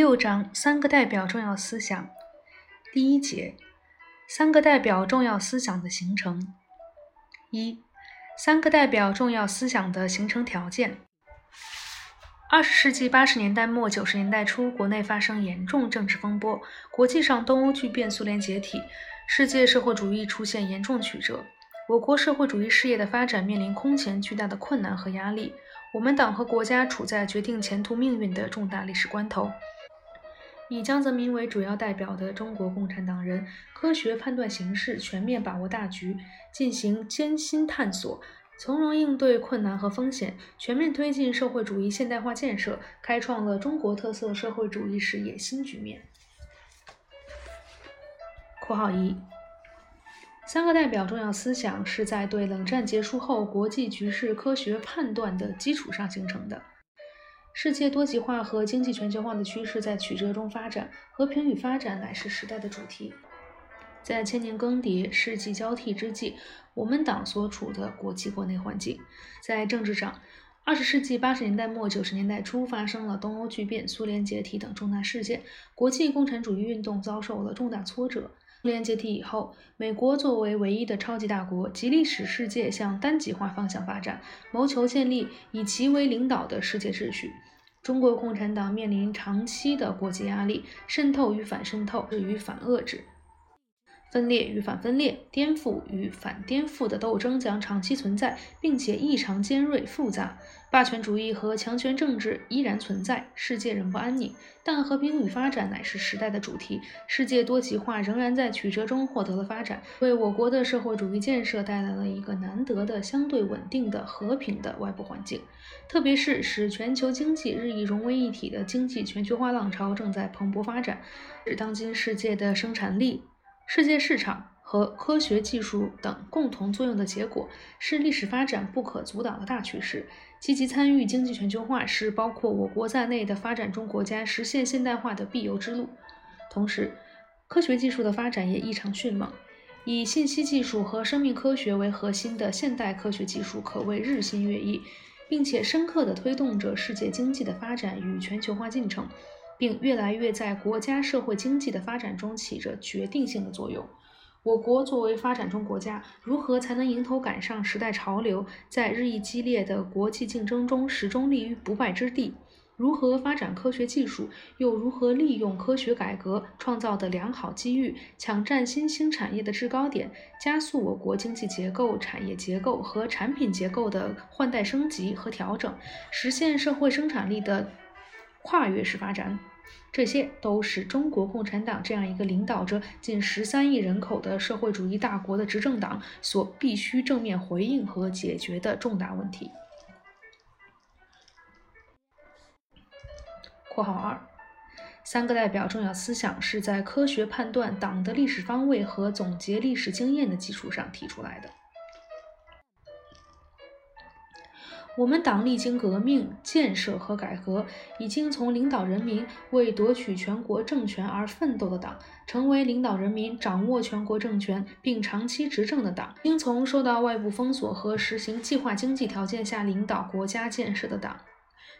六章三个代表重要思想。第一节，三个代表重要思想的形成。一、三个代表重要思想的形成条件。二十世纪八十年代末九十年代初，国内发生严重政治风波，国际上东欧剧变，苏联解体，世界社会主义出现严重曲折，我国社会主义事业的发展面临空前巨大的困难和压力。我们党和国家处在决定前途命运的重大历史关头。以江泽民为主要代表的中国共产党人，科学判断形势，全面把握大局，进行艰辛探索，从容应对困难和风险，全面推进社会主义现代化建设，开创了中国特色社会主义事业新局面。（括号一）三个代表重要思想是在对冷战结束后国际局势科学判断的基础上形成的。世界多极化和经济全球化的趋势在曲折中发展，和平与发展乃是时代的主题。在千年更迭、世纪交替之际，我们党所处的国际国内环境，在政治上，二十世纪八十年代末九十年代初发生了东欧剧变、苏联解体等重大事件，国际共产主义运动遭受了重大挫折。苏联解体以后，美国作为唯一的超级大国，极力使世界向单极化方向发展，谋求建立以其为领导的世界秩序。中国共产党面临长期的国际压力，渗透与反渗透，与反遏制。分裂与反分裂、颠覆与反颠覆的斗争将长期存在，并且异常尖锐复杂。霸权主义和强权政治依然存在，世界仍不安宁。但和平与发展乃是时代的主题，世界多极化仍然在曲折中获得了发展，为我国的社会主义建设带来了一个难得的相对稳定的和平的外部环境。特别是使全球经济日益融为一体的经济全球化浪潮正在蓬勃发展，使当今世界的生产力。世界市场和科学技术等共同作用的结果，是历史发展不可阻挡的大趋势。积极参与经济全球化，是包括我国在内的发展中国家实现现代化的必由之路。同时，科学技术的发展也异常迅猛，以信息技术和生命科学为核心的现代科学技术可谓日新月异，并且深刻地推动着世界经济的发展与全球化进程。并越来越在国家社会经济的发展中起着决定性的作用。我国作为发展中国家，如何才能迎头赶上时代潮流，在日益激烈的国际竞争中始终立于不败之地？如何发展科学技术，又如何利用科学改革创造的良好机遇，抢占新兴产业的制高点，加速我国经济结构、产业结构和产品结构的换代升级和调整，实现社会生产力的跨越式发展？这些都是中国共产党这样一个领导着近十三亿人口的社会主义大国的执政党所必须正面回应和解决的重大问题。（括号二）三个代表重要思想是在科学判断党的历史方位和总结历史经验的基础上提出来的。我们党历经革命、建设和改革，已经从领导人民为夺取全国政权而奋斗的党，成为领导人民掌握全国政权并长期执政的党；应从受到外部封锁和实行计划经济条件下领导国家建设的党。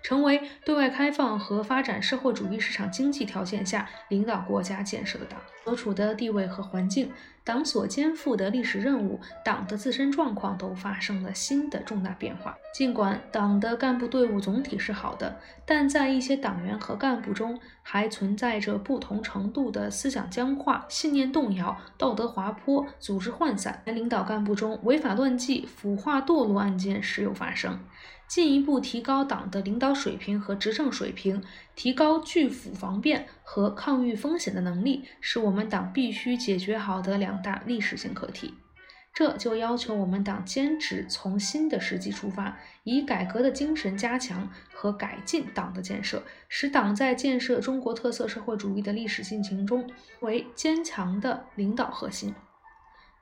成为对外开放和发展社会主义市场经济条件下领导国家建设的党，所处的地位和环境，党所肩负的历史任务，党的自身状况都发生了新的重大变化。尽管党的干部队伍总体是好的，但在一些党员和干部中，还存在着不同程度的思想僵化、信念动摇、道德滑坡、组织涣散。领导干部中，违法乱纪、腐化堕落案件时有发生。进一步提高党的领导水平和执政水平，提高拒腐防变和抗御风险的能力，是我们党必须解决好的两大历史性课题。这就要求我们党坚持从新的时机出发，以改革的精神加强和改进党的建设，使党在建设中国特色社会主义的历史进程中为坚强的领导核心。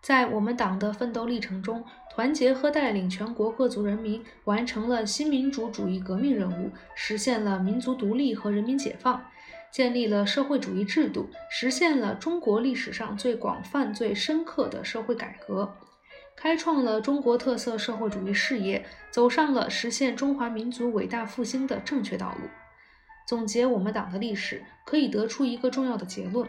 在我们党的奋斗历程中，团结和带领全国各族人民完成了新民主主义革命任务，实现了民族独立和人民解放，建立了社会主义制度，实现了中国历史上最广泛、最深刻的社会改革，开创了中国特色社会主义事业，走上了实现中华民族伟大复兴的正确道路。总结我们党的历史，可以得出一个重要的结论。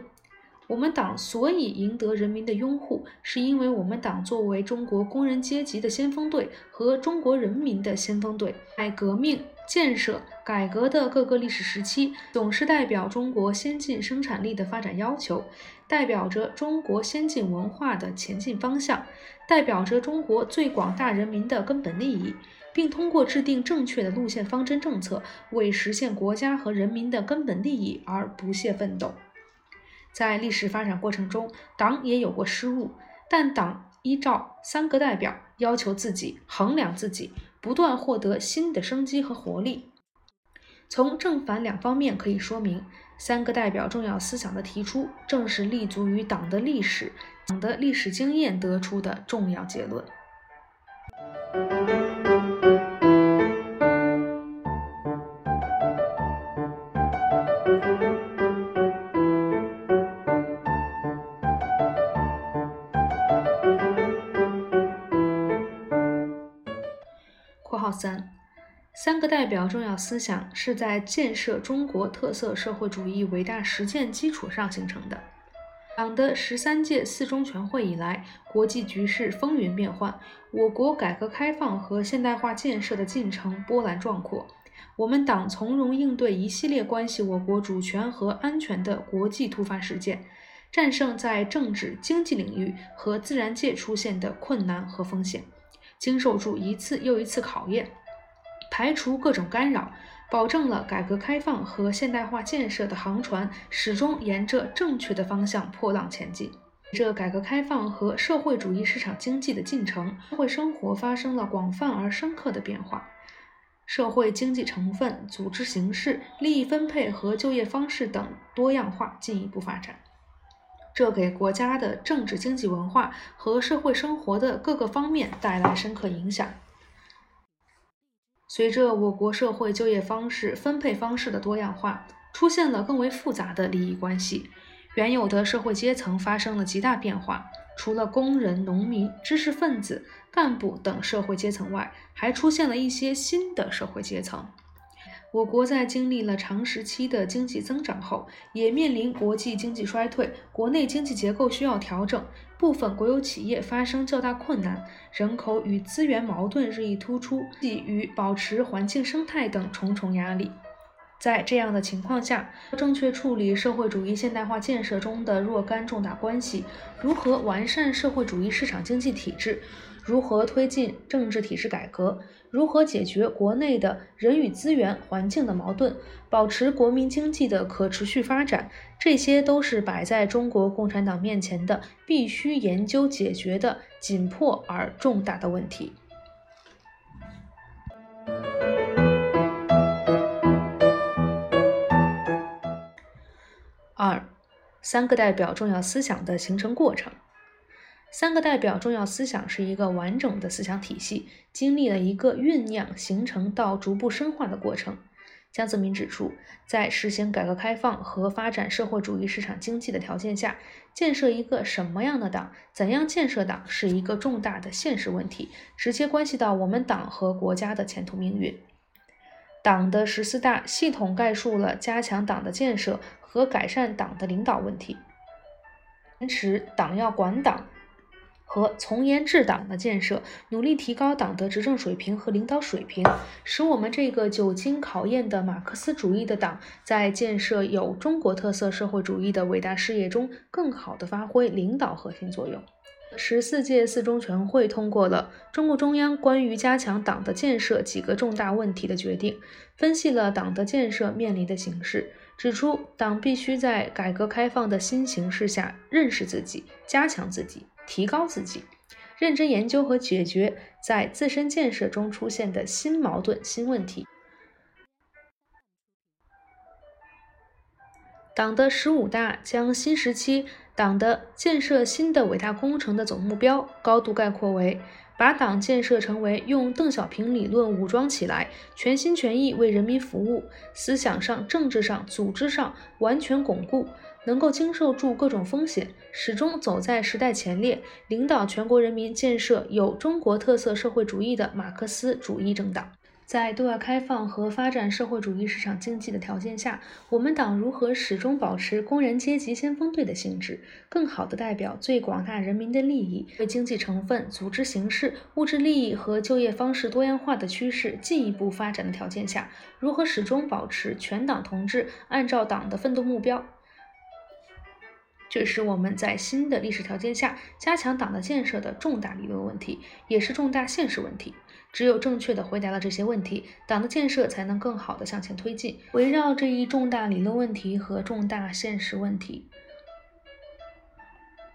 我们党所以赢得人民的拥护，是因为我们党作为中国工人阶级的先锋队和中国人民的先锋队，在革命、建设、改革的各个历史时期，总是代表中国先进生产力的发展要求，代表着中国先进文化的前进方向，代表着中国最广大人民的根本利益，并通过制定正确的路线方针政策，为实现国家和人民的根本利益而不懈奋斗。在历史发展过程中，党也有过失误，但党依照三个代表要求自己，衡量自己，不断获得新的生机和活力。从正反两方面可以说明，三个代表重要思想的提出，正是立足于党的历史、党的历史经验得出的重要结论。三个代表重要思想是在建设中国特色社会主义伟大实践基础上形成的。党的十三届四中全会以来，国际局势风云变幻，我国改革开放和现代化建设的进程波澜壮阔。我们党从容应对一系列关系我国主权和安全的国际突发事件，战胜在政治、经济领域和自然界出现的困难和风险。经受住一次又一次考验，排除各种干扰，保证了改革开放和现代化建设的航船始终沿着正确的方向破浪前进。这改革开放和社会主义市场经济的进程，社会生活发生了广泛而深刻的变化，社会经济成分、组织形式、利益分配和就业方式等多样化进一步发展。这给国家的政治、经济、文化和社会生活的各个方面带来深刻影响。随着我国社会就业方式、分配方式的多样化，出现了更为复杂的利益关系，原有的社会阶层发生了极大变化。除了工人、农民、知识分子、干部等社会阶层外，还出现了一些新的社会阶层。我国在经历了长时期的经济增长后，也面临国际经济衰退，国内经济结构需要调整，部分国有企业发生较大困难，人口与资源矛盾日益突出，基于保持环境生态等重重压力。在这样的情况下，正确处理社会主义现代化建设中的若干重大关系，如何完善社会主义市场经济体制？如何推进政治体制改革？如何解决国内的人与资源、环境的矛盾，保持国民经济的可持续发展？这些都是摆在中国共产党面前的必须研究解决的紧迫而重大的问题。二，三个代表重要思想的形成过程。三个代表重要思想是一个完整的思想体系，经历了一个酝酿、形成到逐步深化的过程。江泽民指出，在实行改革开放和发展社会主义市场经济的条件下，建设一个什么样的党，怎样建设党，是一个重大的现实问题，直接关系到我们党和国家的前途命运。党的十四大系统概述了加强党的建设和改善党的领导问题，坚持党要管党。和从严治党的建设，努力提高党的执政水平和领导水平，使我们这个久经考验的马克思主义的党，在建设有中国特色社会主义的伟大事业中，更好地发挥领导核心作用。十四届四中全会通过了中共中央关于加强党的建设几个重大问题的决定，分析了党的建设面临的形势，指出党必须在改革开放的新形势下认识自己，加强自己。提高自己，认真研究和解决在自身建设中出现的新矛盾、新问题。党的十五大将新时期党的建设新的伟大工程的总目标高度概括为：把党建设成为用邓小平理论武装起来，全心全意为人民服务，思想上、政治上、组织上完全巩固。能够经受住各种风险，始终走在时代前列，领导全国人民建设有中国特色社会主义的马克思主义政党。在对外开放和发展社会主义市场经济的条件下，我们党如何始终保持工人阶级先锋队的性质，更好地代表最广大人民的利益，为经济成分、组织形式、物质利益和就业方式多样化的趋势进一步发展的条件下，如何始终保持全党同志按照党的奋斗目标？这是我们在新的历史条件下加强党的建设的重大理论问题，也是重大现实问题。只有正确的回答了这些问题，党的建设才能更好的向前推进。围绕这一重大理论问题和重大现实问题，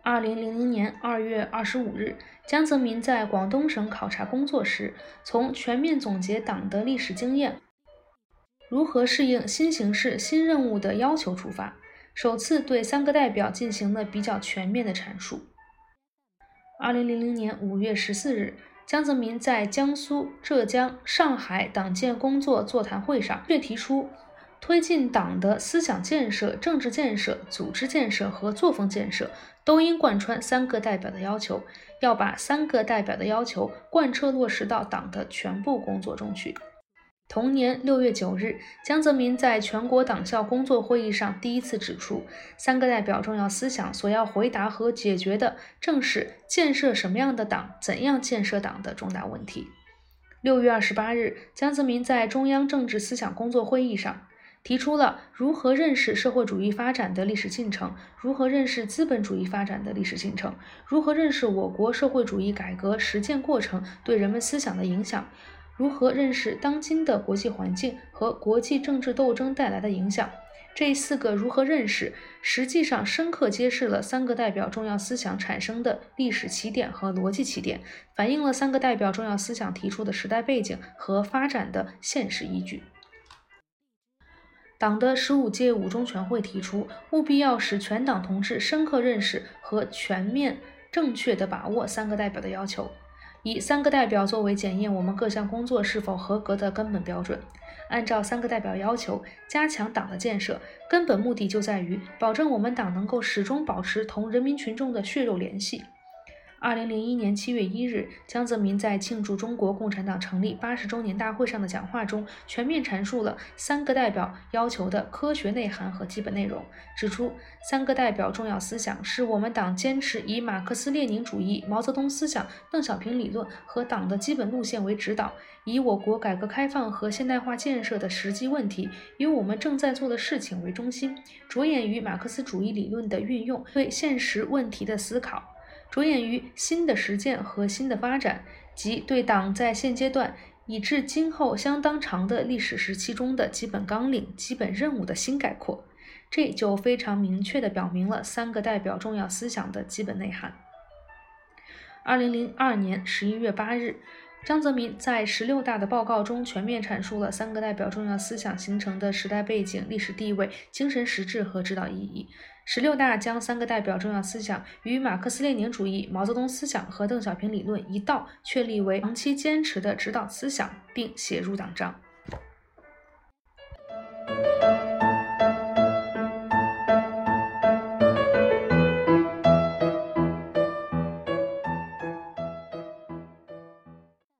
二零零零年二月二十五日，江泽民在广东省考察工作时，从全面总结党的历史经验，如何适应新形势、新任务的要求出发。首次对三个代表进行了比较全面的阐述。二零零零年五月十四日，江泽民在江苏、浙江、上海党建工作座谈会上，却提出，推进党的思想建设、政治建设、组织建设和作风建设，都应贯穿三个代表的要求，要把三个代表的要求贯彻落实到党的全部工作中去。同年六月九日，江泽民在全国党校工作会议上第一次指出，三个代表重要思想所要回答和解决的，正是建设什么样的党、怎样建设党的重大问题。六月二十八日，江泽民在中央政治思想工作会议上提出了如何认识社会主义发展的历史进程，如何认识资本主义发展的历史进程，如何认识我国社会主义改革实践过程对人们思想的影响。如何认识当今的国际环境和国际政治斗争带来的影响？这四个如何认识，实际上深刻揭示了三个代表重要思想产生的历史起点和逻辑起点，反映了三个代表重要思想提出的时代背景和发展的现实依据。党的十五届五中全会提出，务必要使全党同志深刻认识和全面正确地把握三个代表的要求。以三个代表作为检验我们各项工作是否合格的根本标准，按照三个代表要求加强党的建设，根本目的就在于保证我们党能够始终保持同人民群众的血肉联系。二零零一年七月一日，江泽民在庆祝中国共产党成立八十周年大会上的讲话中，全面阐述了三个代表要求的科学内涵和基本内容，指出三个代表重要思想是我们党坚持以马克思列宁主义、毛泽东思想、邓小平理论和党的基本路线为指导，以我国改革开放和现代化建设的实际问题，以我们正在做的事情为中心，着眼于马克思主义理论的运用，对现实问题的思考。着眼于新的实践和新的发展，即对党在现阶段以至今后相当长的历史时期中的基本纲领、基本任务的新概括，这就非常明确地表明了三个代表重要思想的基本内涵。二零零二年十一月八日，张泽民在十六大的报告中全面阐述了三个代表重要思想形成的时代背景、历史地位、精神实质和指导意义。十六大将三个代表重要思想与马克思列宁主义、毛泽东思想和邓小平理论一道确立为长期坚持的指导思想，并写入党章。